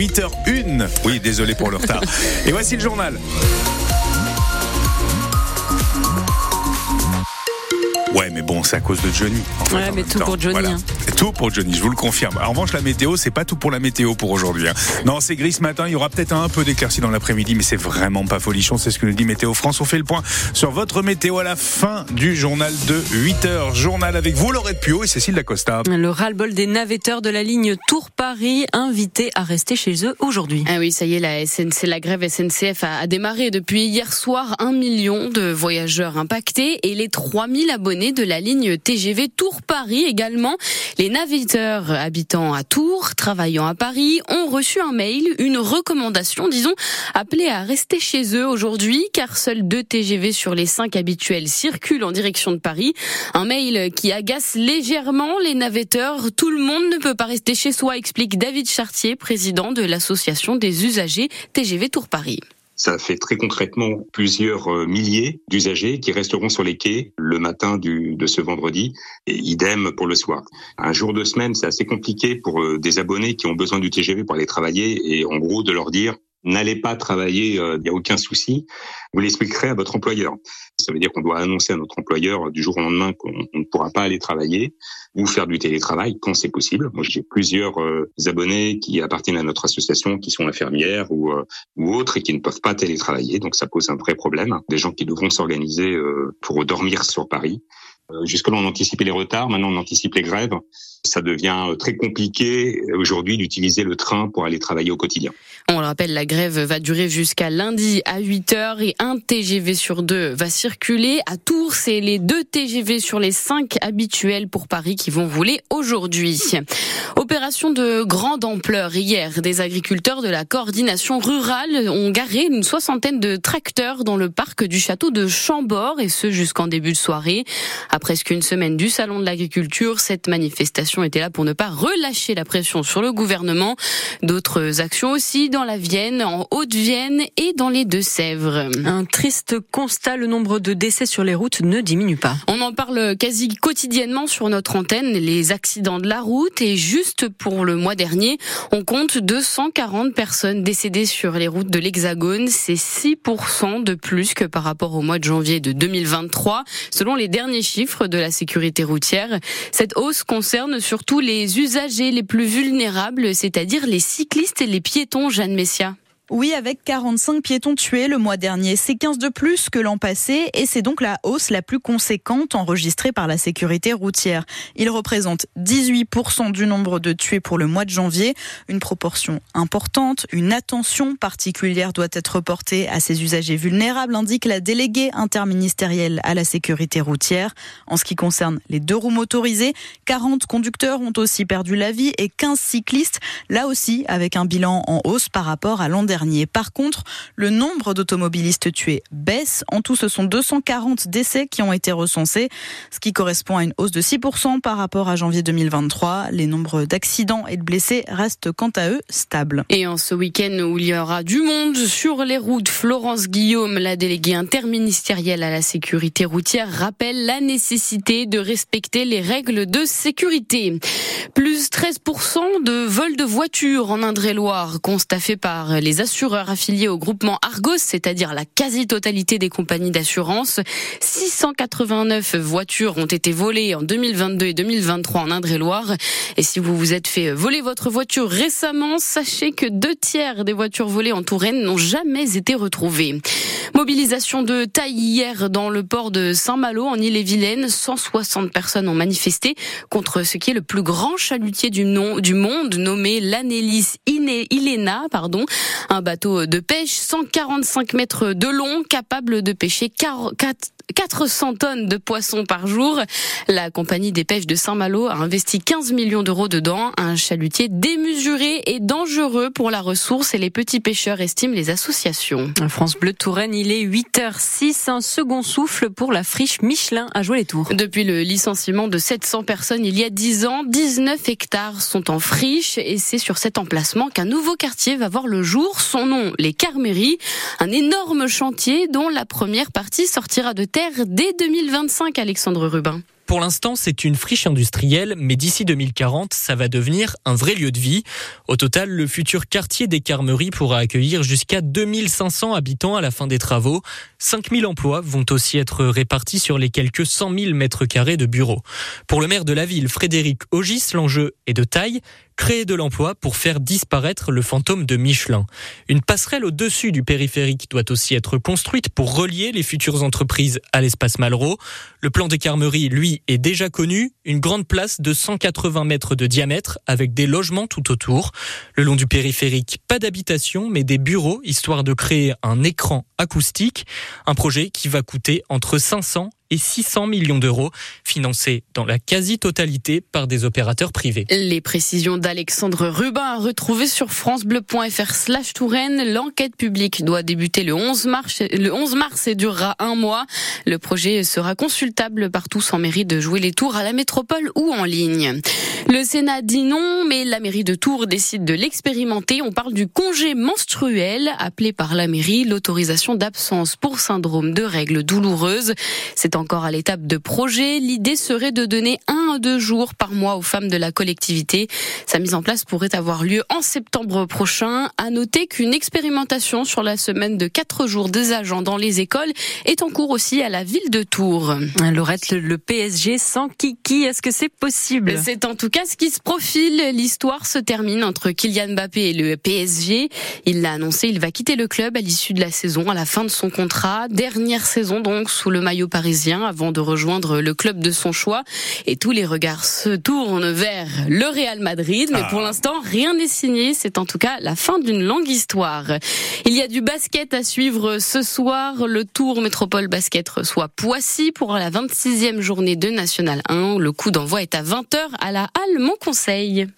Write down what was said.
8h01. Oui, désolé pour le retard. Et voici le journal. Ouais, mais bon, c'est à cause de Johnny. En fait, ouais, mais tout pour Johnny. Voilà. Hein. Tout pour Johnny, je vous le confirme. en revanche, la météo, c'est pas tout pour la météo pour aujourd'hui. Hein. Non, c'est gris ce matin. Il y aura peut-être un peu d'éclaircie dans l'après-midi, mais c'est vraiment pas folichon. C'est ce que nous dit Météo France. On fait le point sur votre météo à la fin du journal de 8 h Journal avec vous, Laurette Pio et Cécile Dacosta. Le ras-le-bol des navetteurs de la ligne Tours-Paris, invités à rester chez eux aujourd'hui. Ah oui, ça y est, la, SNC, la grève SNCF a, a démarré depuis hier soir. Un million de voyageurs impactés et les 3000 abonnés de la ligne TGV Tours-Paris également. Les navigateurs habitant à Tours, travaillant à Paris, ont reçu un mail, une recommandation, disons, appelée à rester chez eux aujourd'hui, car seuls deux TGV sur les cinq habituels circulent en direction de Paris. Un mail qui agace légèrement les navetteurs. Tout le monde ne peut pas rester chez soi, explique David Chartier, président de l'association des usagers TGV Tours Paris. Ça fait très concrètement plusieurs euh, milliers d'usagers qui resteront sur les quais le matin du, de ce vendredi et idem pour le soir. Un jour de semaine, c'est assez compliqué pour euh, des abonnés qui ont besoin du TGV pour aller travailler et en gros de leur dire n'allez pas travailler, il euh, n'y a aucun souci. Vous l'expliquerez à votre employeur. Ça veut dire qu'on doit annoncer à notre employeur du jour au lendemain qu'on ne pourra pas aller travailler ou faire du télétravail quand c'est possible. Moi, j'ai plusieurs euh, abonnés qui appartiennent à notre association, qui sont infirmières ou, euh, ou autres et qui ne peuvent pas télétravailler. Donc, ça pose un vrai problème. Des gens qui devront s'organiser pour dormir sur Paris. Jusque-là, on anticipait les retards. Maintenant, on anticipe les grèves ça devient euh, très compliqué euh, aujourd'hui d'utiliser le train pour aller travailler au quotidien. On le rappelle, la grève va durer jusqu'à lundi à 8 heures et un TGV sur deux va circuler. À Tours, c'est les deux TGV sur les cinq habituels pour Paris qui vont rouler aujourd'hui. Opération de grande ampleur hier. Des agriculteurs de la coordination rurale ont garé une soixantaine de tracteurs dans le parc du château de Chambord et ce jusqu'en début de soirée. À presque une semaine du salon de l'agriculture, cette manifestation était là pour ne pas relâcher la pression sur le gouvernement. D'autres actions aussi la Vienne, en Haute-Vienne et dans les Deux-Sèvres. Un triste constat, le nombre de décès sur les routes ne diminue pas. On en parle quasi quotidiennement sur notre antenne, les accidents de la route et juste pour le mois dernier, on compte 240 personnes décédées sur les routes de l'Hexagone. C'est 6% de plus que par rapport au mois de janvier de 2023, selon les derniers chiffres de la sécurité routière. Cette hausse concerne surtout les usagers les plus vulnérables, c'est-à-dire les cyclistes et les piétons, Jeanne Messia. Oui, avec 45 piétons tués le mois dernier. C'est 15 de plus que l'an passé et c'est donc la hausse la plus conséquente enregistrée par la sécurité routière. Il représente 18% du nombre de tués pour le mois de janvier. Une proportion importante. Une attention particulière doit être portée à ces usagers vulnérables, indique la déléguée interministérielle à la sécurité routière. En ce qui concerne les deux roues motorisées, 40 conducteurs ont aussi perdu la vie et 15 cyclistes, là aussi avec un bilan en hausse par rapport à l'an dernier. Par contre, le nombre d'automobilistes tués baisse. En tout, ce sont 240 décès qui ont été recensés, ce qui correspond à une hausse de 6% par rapport à janvier 2023. Les nombres d'accidents et de blessés restent quant à eux stables. Et en ce week-end où il y aura du monde sur les routes, Florence Guillaume, la déléguée interministérielle à la sécurité routière, rappelle la nécessité de respecter les règles de sécurité. Plus 13% de vols de voitures en Indre-et-Loire, constaté par les assureurs affiliés au groupement Argos, c'est-à-dire la quasi-totalité des compagnies d'assurance. 689 voitures ont été volées en 2022 et 2023 en Indre-et-Loire. Et si vous vous êtes fait voler votre voiture récemment, sachez que deux tiers des voitures volées en Touraine n'ont jamais été retrouvées. Mobilisation de taille hier dans le port de Saint-Malo en Ille-et-Vilaine. 160 personnes ont manifesté contre ce qui est le plus grand chalutier du, monde nommé l'Anélis Ilena, pardon. Bateau de pêche 145 mètres de long capable de pêcher 4 400 tonnes de poissons par jour. La compagnie des pêches de Saint-Malo a investi 15 millions d'euros dedans. Un chalutier démesuré et dangereux pour la ressource et les petits pêcheurs estiment les associations. France Bleu Touraine, il est 8h06, un second souffle pour la friche Michelin à jouer les tours. Depuis le licenciement de 700 personnes il y a 10 ans, 19 hectares sont en friche et c'est sur cet emplacement qu'un nouveau quartier va voir le jour. Son nom, les Carméries, un énorme chantier dont la première partie sortira de terre dès 2025, Alexandre Rubin. Pour l'instant, c'est une friche industrielle, mais d'ici 2040, ça va devenir un vrai lieu de vie. Au total, le futur quartier des Carmeries pourra accueillir jusqu'à 2500 habitants à la fin des travaux. 5000 emplois vont aussi être répartis sur les quelques 100 000 mètres carrés de bureaux. Pour le maire de la ville, Frédéric Ogis, l'enjeu est de taille créer de l'emploi pour faire disparaître le fantôme de Michelin. Une passerelle au-dessus du périphérique doit aussi être construite pour relier les futures entreprises à l'espace Malraux. Le plan des Carmeries, lui, est déjà connu. Une grande place de 180 mètres de diamètre avec des logements tout autour. Le long du périphérique, pas d'habitation, mais des bureaux, histoire de créer un écran acoustique. Un projet qui va coûter entre 500 et 600 millions d'euros, financés dans la quasi-totalité par des opérateurs privés. Les précisions d'Alexandre Rubin à retrouver sur francebleu.fr slash Touraine. L'enquête publique doit débuter le 11 mars, le 11 mars et durera un mois. Le projet sera consultable partout sans mairie de jouer les tours à la métropole ou en ligne. Le Sénat dit non, mais la mairie de Tours décide de l'expérimenter. On parle du congé menstruel, appelé par la mairie l'autorisation d'absence pour syndrome de règles douloureuses. C'est encore à l'étape de projet. L'idée serait de donner un à deux jours par mois aux femmes de la collectivité. Sa mise en place pourrait avoir lieu en septembre prochain. À noter qu'une expérimentation sur la semaine de quatre jours des agents dans les écoles est en cours aussi à la ville de Tours. Laurette, le PSG sans Kiki, est-ce que c'est possible? C'est en tout cas ce qui se profile. L'histoire se termine entre Kylian Mbappé et le PSG. Il l'a annoncé, il va quitter le club à l'issue de la saison, à la fin de son contrat. Dernière saison donc sous le maillot parisien avant de rejoindre le club de son choix. Et tous les regards se tournent vers le Real Madrid. Mais pour ah. l'instant, rien n'est signé. C'est en tout cas la fin d'une longue histoire. Il y a du basket à suivre ce soir. Le Tour Métropole Basket reçoit Poissy pour la 26e journée de National 1. Le coup d'envoi est à 20h à la Halle Mon Conseil.